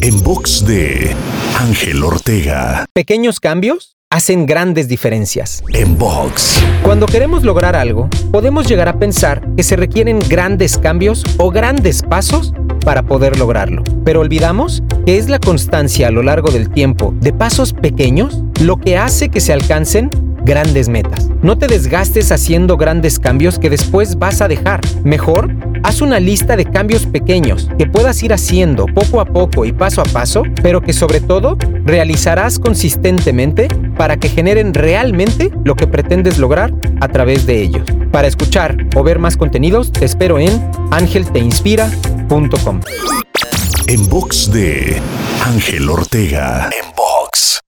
En box de Ángel Ortega. Pequeños cambios hacen grandes diferencias. En box. Cuando queremos lograr algo, podemos llegar a pensar que se requieren grandes cambios o grandes pasos para poder lograrlo. Pero olvidamos que es la constancia a lo largo del tiempo de pasos pequeños lo que hace que se alcancen grandes metas. No te desgastes haciendo grandes cambios que después vas a dejar. Mejor, haz una lista de cambios pequeños que puedas ir haciendo poco a poco y paso a paso, pero que sobre todo realizarás consistentemente para que generen realmente lo que pretendes lograr a través de ellos. Para escuchar o ver más contenidos, te espero en angelteinspira.com. En box de Ángel Ortega. En box.